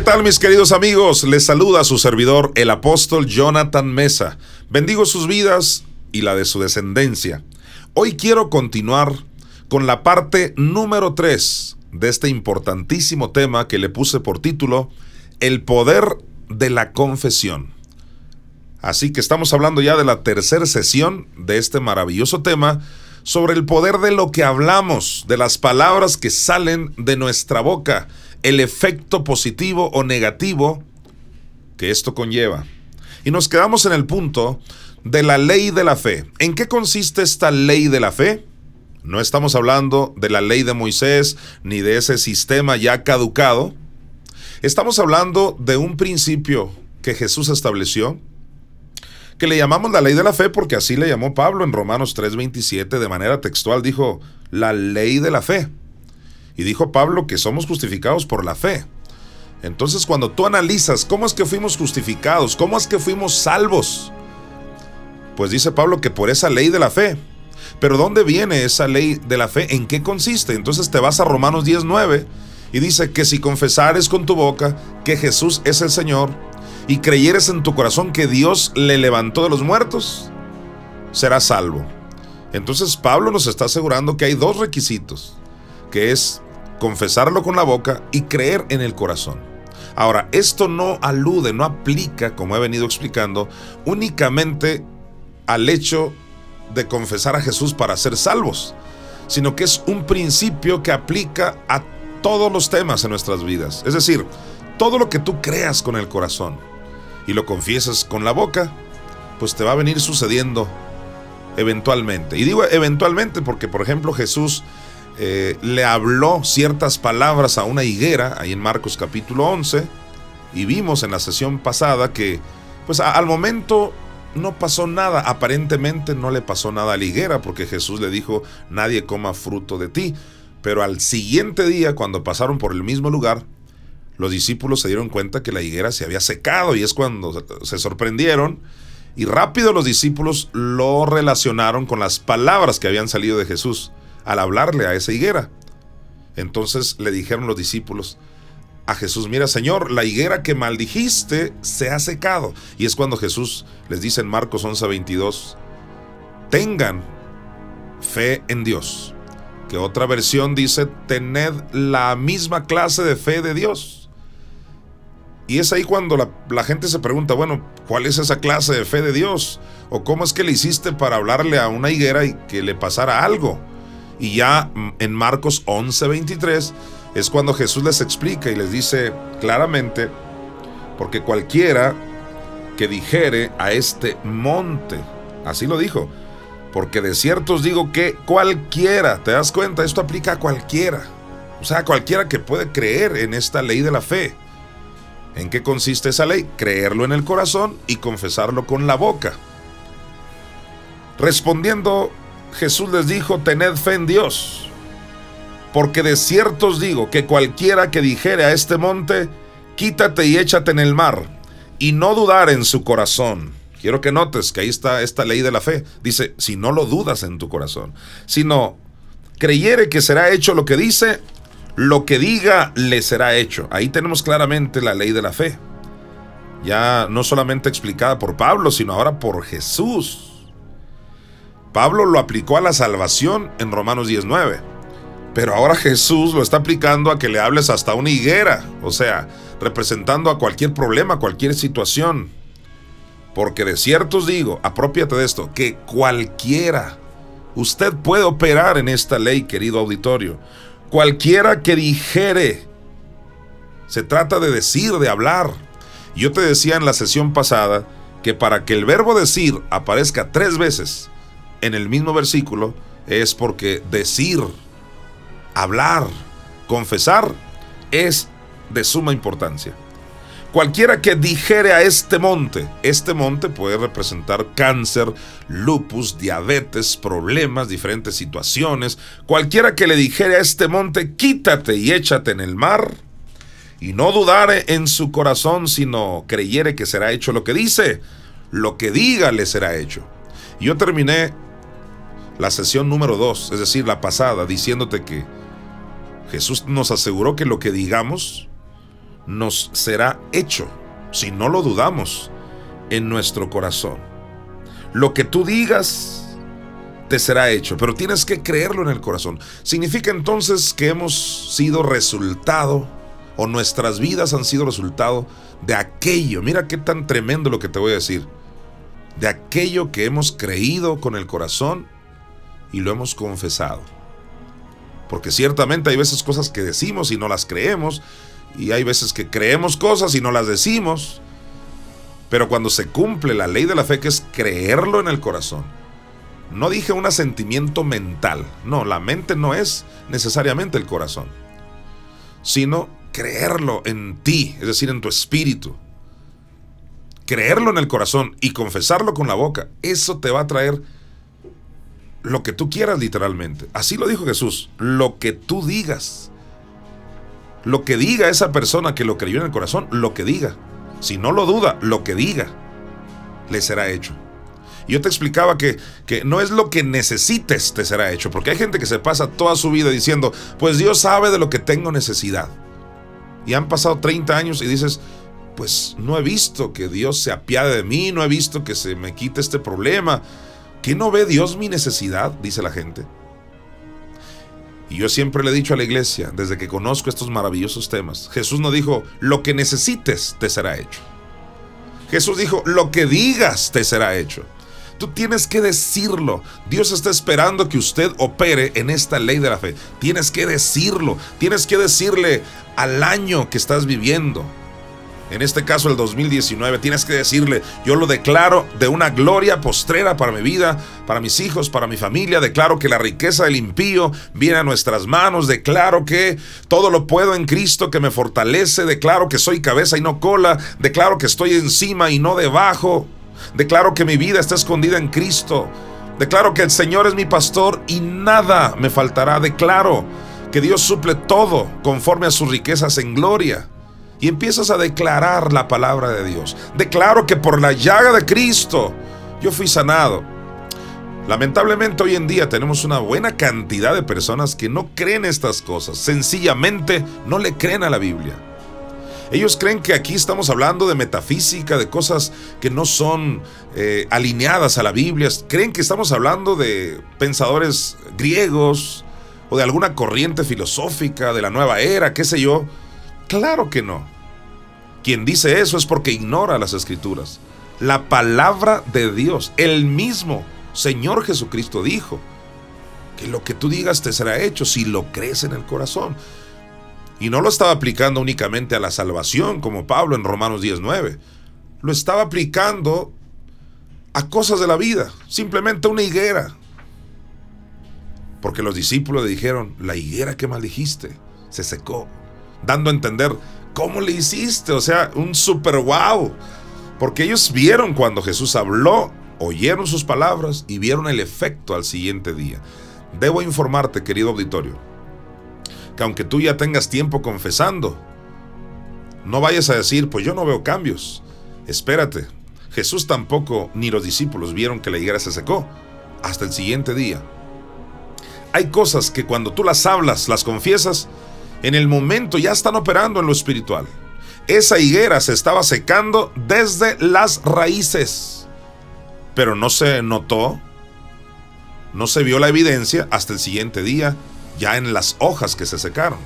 ¿Qué tal mis queridos amigos? Les saluda su servidor, el apóstol Jonathan Mesa. Bendigo sus vidas y la de su descendencia. Hoy quiero continuar con la parte número 3 de este importantísimo tema que le puse por título El poder de la confesión. Así que estamos hablando ya de la tercera sesión de este maravilloso tema sobre el poder de lo que hablamos, de las palabras que salen de nuestra boca el efecto positivo o negativo que esto conlleva. Y nos quedamos en el punto de la ley de la fe. ¿En qué consiste esta ley de la fe? No estamos hablando de la ley de Moisés ni de ese sistema ya caducado. Estamos hablando de un principio que Jesús estableció, que le llamamos la ley de la fe porque así le llamó Pablo en Romanos 3:27 de manera textual, dijo la ley de la fe. Y dijo Pablo que somos justificados por la fe. Entonces cuando tú analizas cómo es que fuimos justificados, cómo es que fuimos salvos, pues dice Pablo que por esa ley de la fe. Pero ¿dónde viene esa ley de la fe? ¿En qué consiste? Entonces te vas a Romanos 19 y dice que si confesares con tu boca que Jesús es el Señor y creyeres en tu corazón que Dios le levantó de los muertos, serás salvo. Entonces Pablo nos está asegurando que hay dos requisitos, que es confesarlo con la boca y creer en el corazón. Ahora, esto no alude, no aplica, como he venido explicando, únicamente al hecho de confesar a Jesús para ser salvos, sino que es un principio que aplica a todos los temas en nuestras vidas. Es decir, todo lo que tú creas con el corazón y lo confiesas con la boca, pues te va a venir sucediendo eventualmente. Y digo eventualmente porque, por ejemplo, Jesús eh, le habló ciertas palabras a una higuera, ahí en Marcos capítulo 11, y vimos en la sesión pasada que, pues al momento no pasó nada, aparentemente no le pasó nada a la higuera, porque Jesús le dijo, nadie coma fruto de ti. Pero al siguiente día, cuando pasaron por el mismo lugar, los discípulos se dieron cuenta que la higuera se había secado y es cuando se sorprendieron y rápido los discípulos lo relacionaron con las palabras que habían salido de Jesús al hablarle a esa higuera. Entonces le dijeron los discípulos a Jesús, mira Señor, la higuera que maldijiste se ha secado. Y es cuando Jesús les dice en Marcos 11:22, tengan fe en Dios. Que otra versión dice, tened la misma clase de fe de Dios. Y es ahí cuando la, la, gente se pregunta, bueno, ¿cuál es esa clase de fe de Dios? ¿O cómo es que le hiciste para hablarle a una higuera y que le pasara algo? Y ya en Marcos 11:23 es cuando Jesús les explica y les dice claramente, porque cualquiera que dijere a este monte, así lo dijo, porque de cierto os digo que cualquiera, ¿te das cuenta? Esto aplica a cualquiera, o sea, cualquiera que puede creer en esta ley de la fe. ¿En qué consiste esa ley? Creerlo en el corazón y confesarlo con la boca. Respondiendo Jesús les dijo, tened fe en Dios. Porque de cierto os digo que cualquiera que dijere a este monte, quítate y échate en el mar, y no dudar en su corazón. Quiero que notes que ahí está esta ley de la fe. Dice, si no lo dudas en tu corazón, sino creyere que será hecho lo que dice, lo que diga le será hecho. Ahí tenemos claramente la ley de la fe. Ya no solamente explicada por Pablo, sino ahora por Jesús. Pablo lo aplicó a la salvación en Romanos 19. Pero ahora Jesús lo está aplicando a que le hables hasta una higuera, o sea, representando a cualquier problema, cualquier situación. Porque de cierto os digo, apropiate de esto, que cualquiera, usted puede operar en esta ley, querido auditorio. Cualquiera que dijere, se trata de decir, de hablar. Yo te decía en la sesión pasada que para que el verbo decir aparezca tres veces, en el mismo versículo es porque decir, hablar, confesar es de suma importancia. Cualquiera que dijere a este monte, este monte puede representar cáncer, lupus, diabetes, problemas, diferentes situaciones. Cualquiera que le dijere a este monte, quítate y échate en el mar, y no dudare en su corazón, sino creyere que será hecho lo que dice, lo que diga le será hecho. Yo terminé la sesión número 2, es decir, la pasada, diciéndote que Jesús nos aseguró que lo que digamos nos será hecho, si no lo dudamos, en nuestro corazón. Lo que tú digas te será hecho, pero tienes que creerlo en el corazón. Significa entonces que hemos sido resultado o nuestras vidas han sido resultado de aquello. Mira qué tan tremendo lo que te voy a decir. De aquello que hemos creído con el corazón y lo hemos confesado. Porque ciertamente hay veces cosas que decimos y no las creemos. Y hay veces que creemos cosas y no las decimos. Pero cuando se cumple la ley de la fe, que es creerlo en el corazón, no dije un asentimiento mental, no, la mente no es necesariamente el corazón, sino creerlo en ti, es decir, en tu espíritu. Creerlo en el corazón y confesarlo con la boca, eso te va a traer lo que tú quieras literalmente. Así lo dijo Jesús, lo que tú digas. Lo que diga esa persona que lo creyó en el corazón, lo que diga. Si no lo duda, lo que diga le será hecho. Yo te explicaba que, que no es lo que necesites te será hecho, porque hay gente que se pasa toda su vida diciendo, pues Dios sabe de lo que tengo necesidad. Y han pasado 30 años y dices, pues no he visto que Dios se apiade de mí, no he visto que se me quite este problema. ¿Que no ve Dios mi necesidad? Dice la gente. Y yo siempre le he dicho a la iglesia, desde que conozco estos maravillosos temas, Jesús no dijo, lo que necesites te será hecho. Jesús dijo, lo que digas te será hecho. Tú tienes que decirlo. Dios está esperando que usted opere en esta ley de la fe. Tienes que decirlo. Tienes que decirle al año que estás viviendo, en este caso el 2019, tienes que decirle, yo lo declaro de una gloria postrera para mi vida, para mis hijos, para mi familia, declaro que la riqueza del impío viene a nuestras manos, declaro que todo lo puedo en Cristo que me fortalece, declaro que soy cabeza y no cola, declaro que estoy encima y no debajo, declaro que mi vida está escondida en Cristo, declaro que el Señor es mi pastor y nada me faltará, declaro que Dios suple todo conforme a sus riquezas en gloria y empiezas a declarar la palabra de Dios. Declaro que por la llaga de Cristo yo fui sanado. Lamentablemente hoy en día tenemos una buena cantidad de personas que no creen estas cosas, sencillamente no le creen a la Biblia. Ellos creen que aquí estamos hablando de metafísica, de cosas que no son eh, alineadas a la Biblia. Creen que estamos hablando de pensadores griegos o de alguna corriente filosófica de la nueva era, qué sé yo. Claro que no. Quien dice eso es porque ignora las escrituras. La palabra de Dios, el mismo Señor Jesucristo dijo que lo que tú digas te será hecho si lo crees en el corazón. Y no lo estaba aplicando únicamente a la salvación como Pablo en Romanos 19. Lo estaba aplicando a cosas de la vida, simplemente una higuera. Porque los discípulos le dijeron, la higuera que maldijiste se secó dando a entender cómo le hiciste, o sea, un super wow. Porque ellos vieron cuando Jesús habló, oyeron sus palabras y vieron el efecto al siguiente día. Debo informarte, querido auditorio, que aunque tú ya tengas tiempo confesando, no vayas a decir, pues yo no veo cambios. Espérate, Jesús tampoco ni los discípulos vieron que la higuera se secó hasta el siguiente día. Hay cosas que cuando tú las hablas, las confiesas, en el momento ya están operando en lo espiritual. Esa higuera se estaba secando desde las raíces, pero no se notó, no se vio la evidencia hasta el siguiente día, ya en las hojas que se secaron.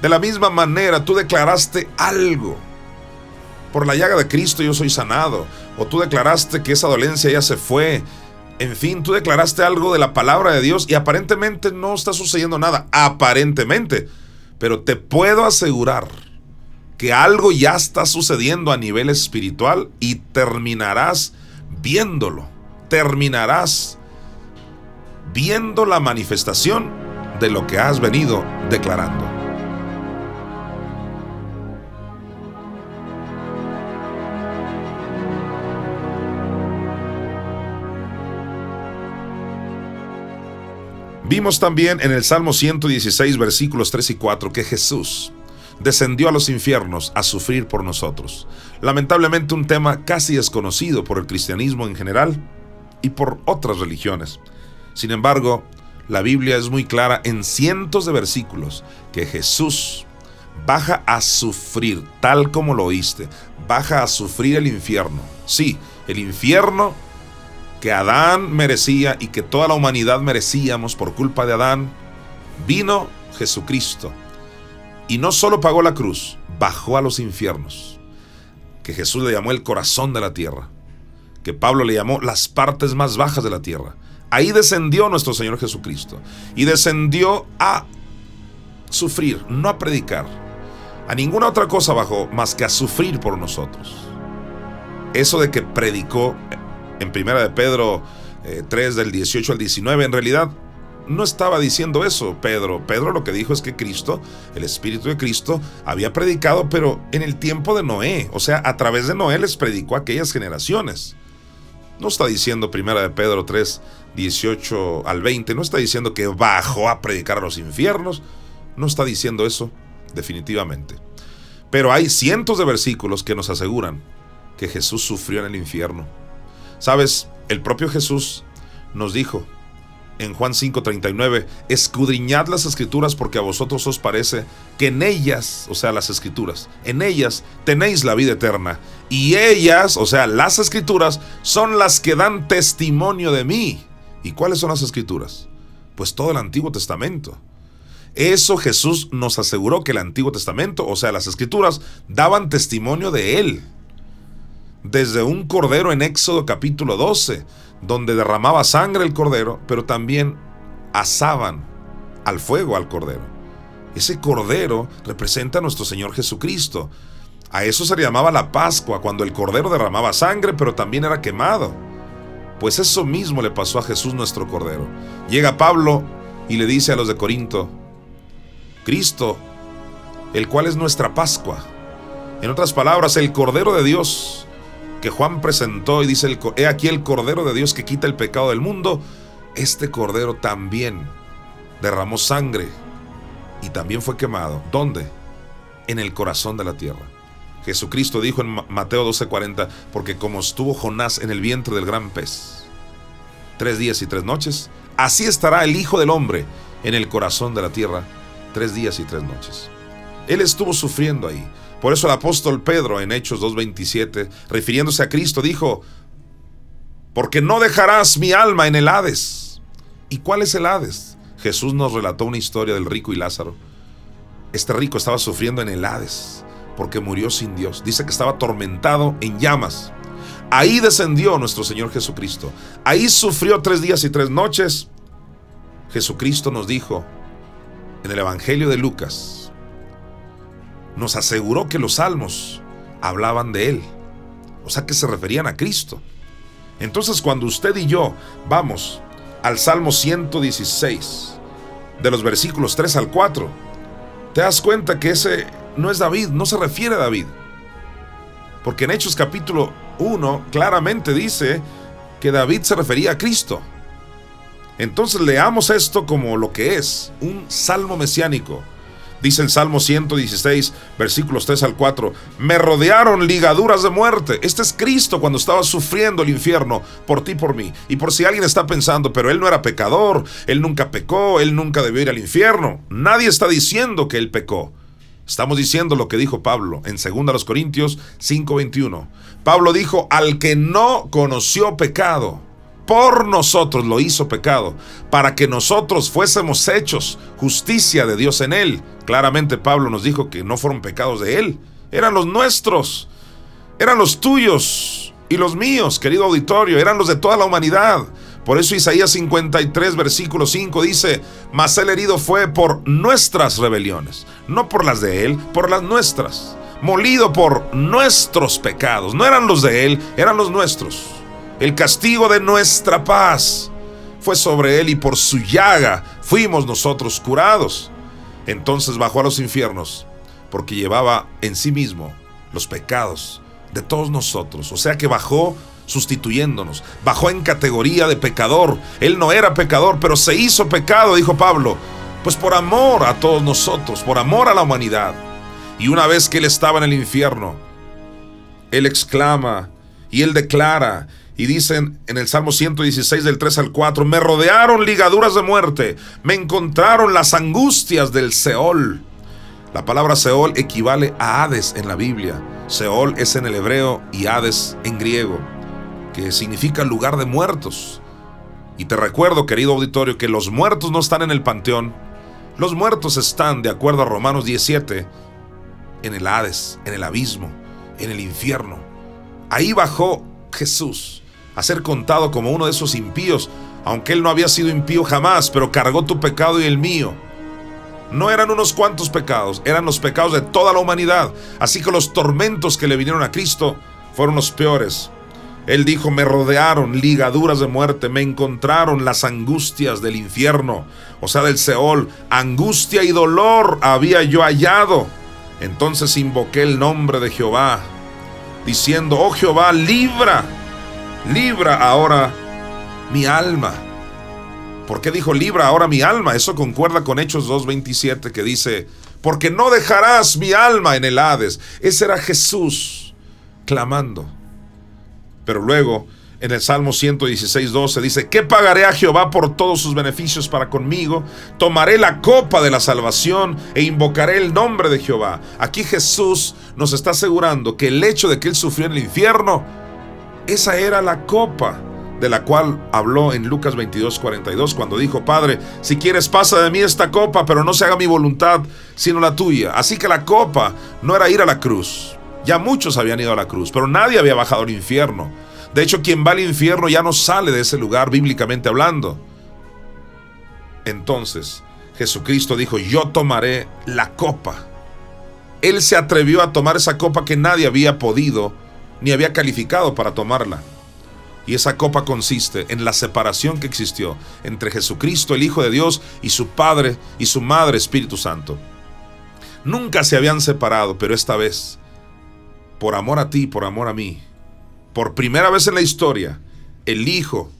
De la misma manera, tú declaraste algo. Por la llaga de Cristo yo soy sanado. O tú declaraste que esa dolencia ya se fue. En fin, tú declaraste algo de la palabra de Dios y aparentemente no está sucediendo nada. Aparentemente pero te puedo asegurar que algo ya está sucediendo a nivel espiritual y terminarás viéndolo. Terminarás viendo la manifestación de lo que has venido declarando. Vimos también en el Salmo 116, versículos 3 y 4, que Jesús descendió a los infiernos a sufrir por nosotros. Lamentablemente un tema casi desconocido por el cristianismo en general y por otras religiones. Sin embargo, la Biblia es muy clara en cientos de versículos que Jesús baja a sufrir, tal como lo oíste, baja a sufrir el infierno. Sí, el infierno que Adán merecía y que toda la humanidad merecíamos por culpa de Adán, vino Jesucristo. Y no solo pagó la cruz, bajó a los infiernos, que Jesús le llamó el corazón de la tierra, que Pablo le llamó las partes más bajas de la tierra. Ahí descendió nuestro Señor Jesucristo y descendió a sufrir, no a predicar. A ninguna otra cosa bajó más que a sufrir por nosotros. Eso de que predicó en primera de Pedro 3 eh, del 18 al 19, en realidad no estaba diciendo eso Pedro. Pedro lo que dijo es que Cristo, el Espíritu de Cristo, había predicado, pero en el tiempo de Noé. O sea, a través de Noé les predicó a aquellas generaciones. No está diciendo primera de Pedro 3, 18 al 20, no está diciendo que bajó a predicar a los infiernos. No está diciendo eso, definitivamente. Pero hay cientos de versículos que nos aseguran que Jesús sufrió en el infierno. Sabes, el propio Jesús nos dijo en Juan 5:39, escudriñad las escrituras porque a vosotros os parece que en ellas, o sea, las escrituras, en ellas tenéis la vida eterna. Y ellas, o sea, las escrituras, son las que dan testimonio de mí. ¿Y cuáles son las escrituras? Pues todo el Antiguo Testamento. Eso Jesús nos aseguró que el Antiguo Testamento, o sea, las escrituras, daban testimonio de Él. Desde un cordero en Éxodo capítulo 12, donde derramaba sangre el cordero, pero también asaban al fuego al cordero. Ese cordero representa a nuestro Señor Jesucristo. A eso se le llamaba la Pascua, cuando el cordero derramaba sangre, pero también era quemado. Pues eso mismo le pasó a Jesús nuestro cordero. Llega Pablo y le dice a los de Corinto, Cristo, el cual es nuestra Pascua. En otras palabras, el Cordero de Dios que Juan presentó y dice, he aquí el Cordero de Dios que quita el pecado del mundo, este Cordero también derramó sangre y también fue quemado. ¿Dónde? En el corazón de la tierra. Jesucristo dijo en Mateo 12:40, porque como estuvo Jonás en el vientre del gran pez, tres días y tres noches, así estará el Hijo del Hombre en el corazón de la tierra tres días y tres noches. Él estuvo sufriendo ahí. Por eso el apóstol Pedro en Hechos 2.27, refiriéndose a Cristo, dijo, porque no dejarás mi alma en el Hades. ¿Y cuál es el Hades? Jesús nos relató una historia del rico y Lázaro. Este rico estaba sufriendo en el Hades porque murió sin Dios. Dice que estaba atormentado en llamas. Ahí descendió nuestro Señor Jesucristo. Ahí sufrió tres días y tres noches. Jesucristo nos dijo, en el Evangelio de Lucas, nos aseguró que los salmos hablaban de Él, o sea que se referían a Cristo. Entonces cuando usted y yo vamos al Salmo 116, de los versículos 3 al 4, te das cuenta que ese no es David, no se refiere a David. Porque en Hechos capítulo 1 claramente dice que David se refería a Cristo. Entonces leamos esto como lo que es, un salmo mesiánico. Dice el Salmo 116, versículos 3 al 4, me rodearon ligaduras de muerte. Este es Cristo cuando estaba sufriendo el infierno por ti por mí. Y por si alguien está pensando, pero él no era pecador, él nunca pecó, él nunca debió ir al infierno. Nadie está diciendo que él pecó. Estamos diciendo lo que dijo Pablo en 2 Corintios 5:21. Pablo dijo, al que no conoció pecado, por nosotros lo hizo pecado, para que nosotros fuésemos hechos justicia de Dios en él. Claramente Pablo nos dijo que no fueron pecados de él, eran los nuestros, eran los tuyos y los míos, querido auditorio, eran los de toda la humanidad. Por eso Isaías 53, versículo 5 dice, mas el herido fue por nuestras rebeliones, no por las de él, por las nuestras, molido por nuestros pecados, no eran los de él, eran los nuestros. El castigo de nuestra paz fue sobre él y por su llaga fuimos nosotros curados. Entonces bajó a los infiernos porque llevaba en sí mismo los pecados de todos nosotros. O sea que bajó sustituyéndonos, bajó en categoría de pecador. Él no era pecador, pero se hizo pecado, dijo Pablo, pues por amor a todos nosotros, por amor a la humanidad. Y una vez que él estaba en el infierno, él exclama y él declara y dicen en el Salmo 116 del 3 al 4, me rodearon ligaduras de muerte, me encontraron las angustias del Seol. La palabra Seol equivale a Hades en la Biblia. Seol es en el hebreo y Hades en griego, que significa lugar de muertos. Y te recuerdo, querido auditorio, que los muertos no están en el panteón. Los muertos están, de acuerdo a Romanos 17, en el Hades, en el abismo, en el infierno. Ahí bajó Jesús a ser contado como uno de esos impíos, aunque él no había sido impío jamás, pero cargó tu pecado y el mío no eran unos cuantos pecados, eran los pecados de toda la humanidad. Así que los tormentos que le vinieron a Cristo fueron los peores. Él dijo, me rodearon ligaduras de muerte, me encontraron las angustias del infierno, o sea, del Seol. Angustia y dolor había yo hallado. Entonces invoqué el nombre de Jehová, diciendo, oh Jehová, libra, libra ahora mi alma. ¿Por qué dijo libra ahora mi alma? Eso concuerda con Hechos 2.27 que dice, porque no dejarás mi alma en el Hades. Ese era Jesús clamando. Pero luego, en el Salmo 116.12 dice, ¿qué pagaré a Jehová por todos sus beneficios para conmigo? Tomaré la copa de la salvación e invocaré el nombre de Jehová. Aquí Jesús nos está asegurando que el hecho de que él sufrió en el infierno, esa era la copa de la cual habló en Lucas 22, 42, cuando dijo, Padre, si quieres pasa de mí esta copa, pero no se haga mi voluntad, sino la tuya. Así que la copa no era ir a la cruz. Ya muchos habían ido a la cruz, pero nadie había bajado al infierno. De hecho, quien va al infierno ya no sale de ese lugar bíblicamente hablando. Entonces, Jesucristo dijo, yo tomaré la copa. Él se atrevió a tomar esa copa que nadie había podido ni había calificado para tomarla. Y esa copa consiste en la separación que existió entre Jesucristo, el Hijo de Dios, y su Padre y su Madre Espíritu Santo. Nunca se habían separado, pero esta vez, por amor a ti, por amor a mí, por primera vez en la historia, el Hijo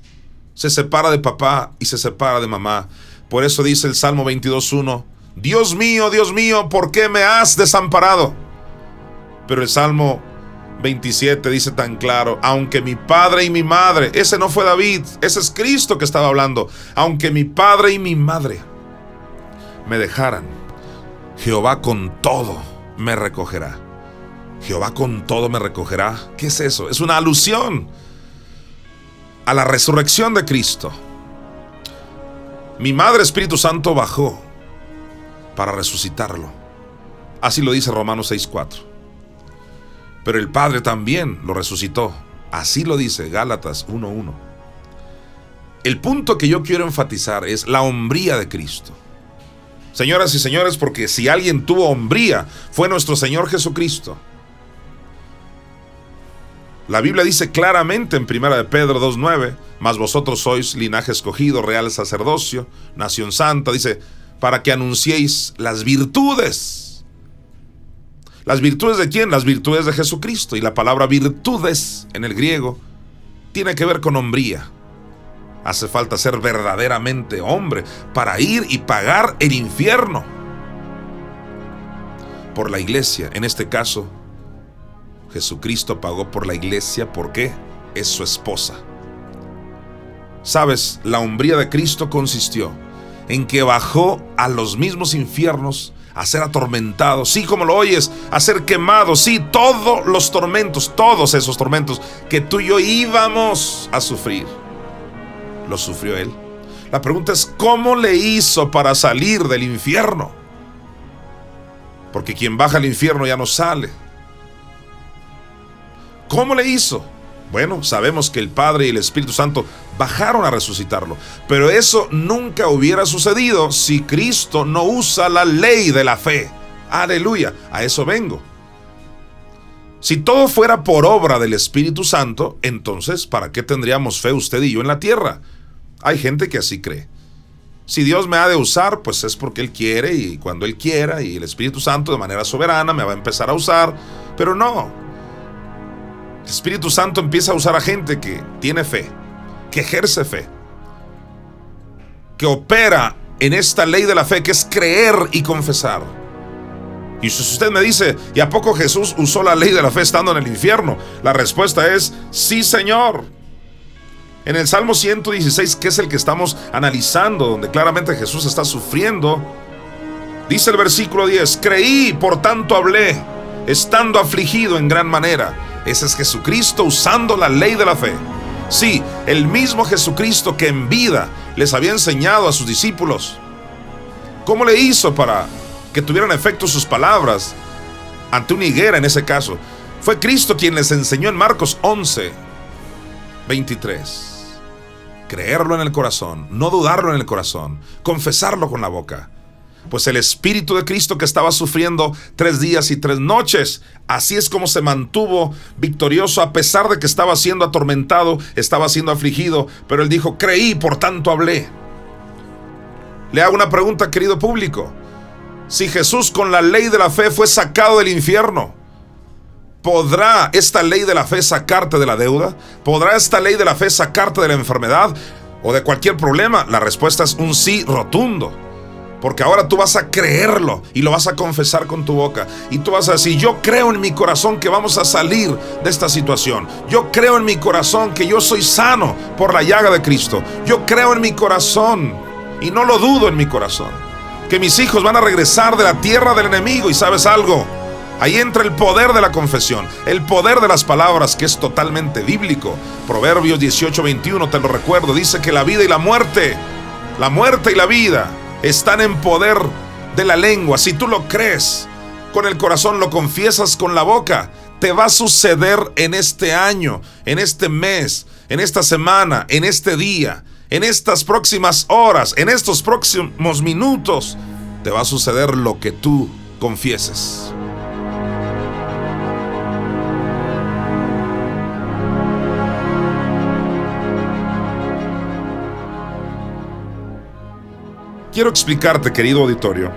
se separa de papá y se separa de mamá. Por eso dice el Salmo 22.1, Dios mío, Dios mío, ¿por qué me has desamparado? Pero el Salmo 27 dice tan claro, aunque mi padre y mi madre, ese no fue David, ese es Cristo que estaba hablando, aunque mi padre y mi madre me dejaran, Jehová con todo me recogerá. Jehová con todo me recogerá. ¿Qué es eso? Es una alusión a la resurrección de Cristo. Mi Madre Espíritu Santo bajó para resucitarlo. Así lo dice Romanos 6:4 pero el Padre también lo resucitó. Así lo dice Gálatas 1.1. El punto que yo quiero enfatizar es la hombría de Cristo. Señoras y señores, porque si alguien tuvo hombría, fue nuestro Señor Jesucristo. La Biblia dice claramente en 1 de Pedro 2.9, mas vosotros sois linaje escogido, real sacerdocio, nación santa, dice, para que anunciéis las virtudes ¿Las virtudes de quién? Las virtudes de Jesucristo. Y la palabra virtudes en el griego tiene que ver con hombría. Hace falta ser verdaderamente hombre para ir y pagar el infierno por la iglesia. En este caso, Jesucristo pagó por la iglesia porque es su esposa. Sabes, la hombría de Cristo consistió en que bajó a los mismos infiernos a ser atormentado, sí como lo oyes, a ser quemado, sí, todos los tormentos, todos esos tormentos que tú y yo íbamos a sufrir, los sufrió Él. La pregunta es, ¿cómo le hizo para salir del infierno? Porque quien baja al infierno ya no sale. ¿Cómo le hizo? Bueno, sabemos que el Padre y el Espíritu Santo bajaron a resucitarlo, pero eso nunca hubiera sucedido si Cristo no usa la ley de la fe. Aleluya, a eso vengo. Si todo fuera por obra del Espíritu Santo, entonces, ¿para qué tendríamos fe usted y yo en la tierra? Hay gente que así cree. Si Dios me ha de usar, pues es porque Él quiere y cuando Él quiera y el Espíritu Santo de manera soberana me va a empezar a usar, pero no, el Espíritu Santo empieza a usar a gente que tiene fe, que ejerce fe, que opera en esta ley de la fe, que es creer y confesar. Y si usted me dice, ¿y a poco Jesús usó la ley de la fe estando en el infierno? La respuesta es, sí Señor. En el Salmo 116, que es el que estamos analizando, donde claramente Jesús está sufriendo, Dice el versículo 10, creí, por tanto hablé, estando afligido en gran manera. Ese es Jesucristo usando la ley de la fe. Sí, el mismo Jesucristo que en vida les había enseñado a sus discípulos. ¿Cómo le hizo para que tuvieran efecto sus palabras ante una higuera en ese caso? Fue Cristo quien les enseñó en Marcos 11, 23. Creerlo en el corazón, no dudarlo en el corazón, confesarlo con la boca pues el Espíritu de Cristo que estaba sufriendo tres días y tres noches. Así es como se mantuvo victorioso a pesar de que estaba siendo atormentado, estaba siendo afligido, pero él dijo, creí, por tanto hablé. Le hago una pregunta, querido público. Si Jesús con la ley de la fe fue sacado del infierno, ¿podrá esta ley de la fe sacarte de la deuda? ¿Podrá esta ley de la fe sacarte de la enfermedad o de cualquier problema? La respuesta es un sí rotundo. Porque ahora tú vas a creerlo y lo vas a confesar con tu boca. Y tú vas a decir, yo creo en mi corazón que vamos a salir de esta situación. Yo creo en mi corazón que yo soy sano por la llaga de Cristo. Yo creo en mi corazón y no lo dudo en mi corazón. Que mis hijos van a regresar de la tierra del enemigo. Y sabes algo, Ahí entra el poder de la confesión, el poder de las palabras que es totalmente bíblico. Proverbios 18:21, te lo recuerdo, dice que la vida y la muerte, la muerte y la vida están en poder de la lengua. Si tú lo crees, con el corazón lo confiesas con la boca, te va a suceder en este año, en este mes, en esta semana, en este día, en estas próximas horas, en estos próximos minutos. Te va a suceder lo que tú confieses. Quiero explicarte, querido auditorio,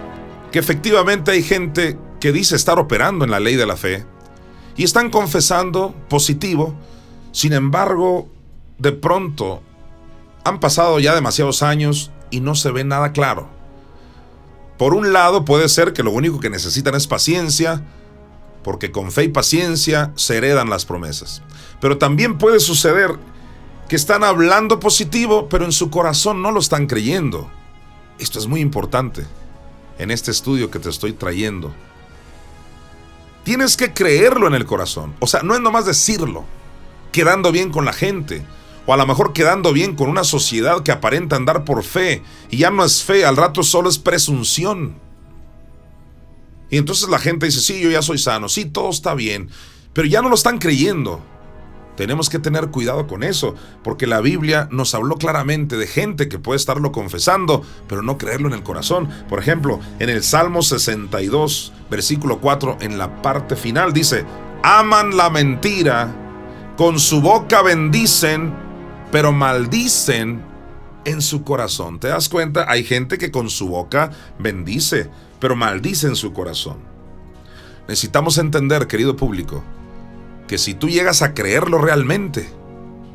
que efectivamente hay gente que dice estar operando en la ley de la fe y están confesando positivo, sin embargo, de pronto han pasado ya demasiados años y no se ve nada claro. Por un lado puede ser que lo único que necesitan es paciencia, porque con fe y paciencia se heredan las promesas. Pero también puede suceder que están hablando positivo, pero en su corazón no lo están creyendo. Esto es muy importante en este estudio que te estoy trayendo. Tienes que creerlo en el corazón. O sea, no es nomás decirlo, quedando bien con la gente, o a lo mejor quedando bien con una sociedad que aparenta andar por fe, y ya no es fe, al rato solo es presunción. Y entonces la gente dice, sí, yo ya soy sano, sí, todo está bien, pero ya no lo están creyendo. Tenemos que tener cuidado con eso, porque la Biblia nos habló claramente de gente que puede estarlo confesando, pero no creerlo en el corazón. Por ejemplo, en el Salmo 62, versículo 4, en la parte final dice, aman la mentira, con su boca bendicen, pero maldicen en su corazón. ¿Te das cuenta? Hay gente que con su boca bendice, pero maldice en su corazón. Necesitamos entender, querido público, que si tú llegas a creerlo realmente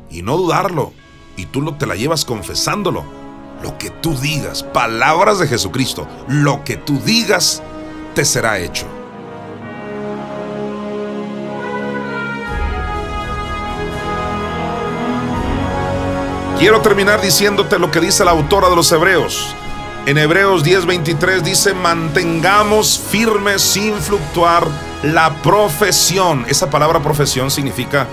y no dudarlo, y tú lo, te la llevas confesándolo, lo que tú digas, palabras de Jesucristo, lo que tú digas, te será hecho. Quiero terminar diciéndote lo que dice la autora de los Hebreos. En Hebreos 10:23 dice, mantengamos firmes sin fluctuar la profesión. Esa palabra profesión significa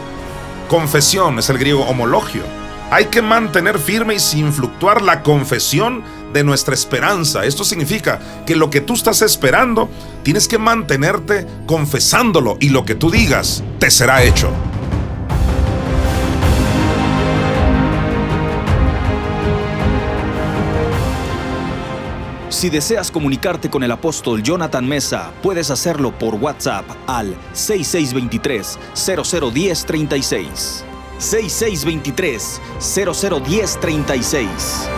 confesión, es el griego homologio. Hay que mantener firme y sin fluctuar la confesión de nuestra esperanza. Esto significa que lo que tú estás esperando, tienes que mantenerte confesándolo y lo que tú digas te será hecho. Si deseas comunicarte con el apóstol Jonathan Mesa, puedes hacerlo por WhatsApp al 6623 001036. 6623 001036.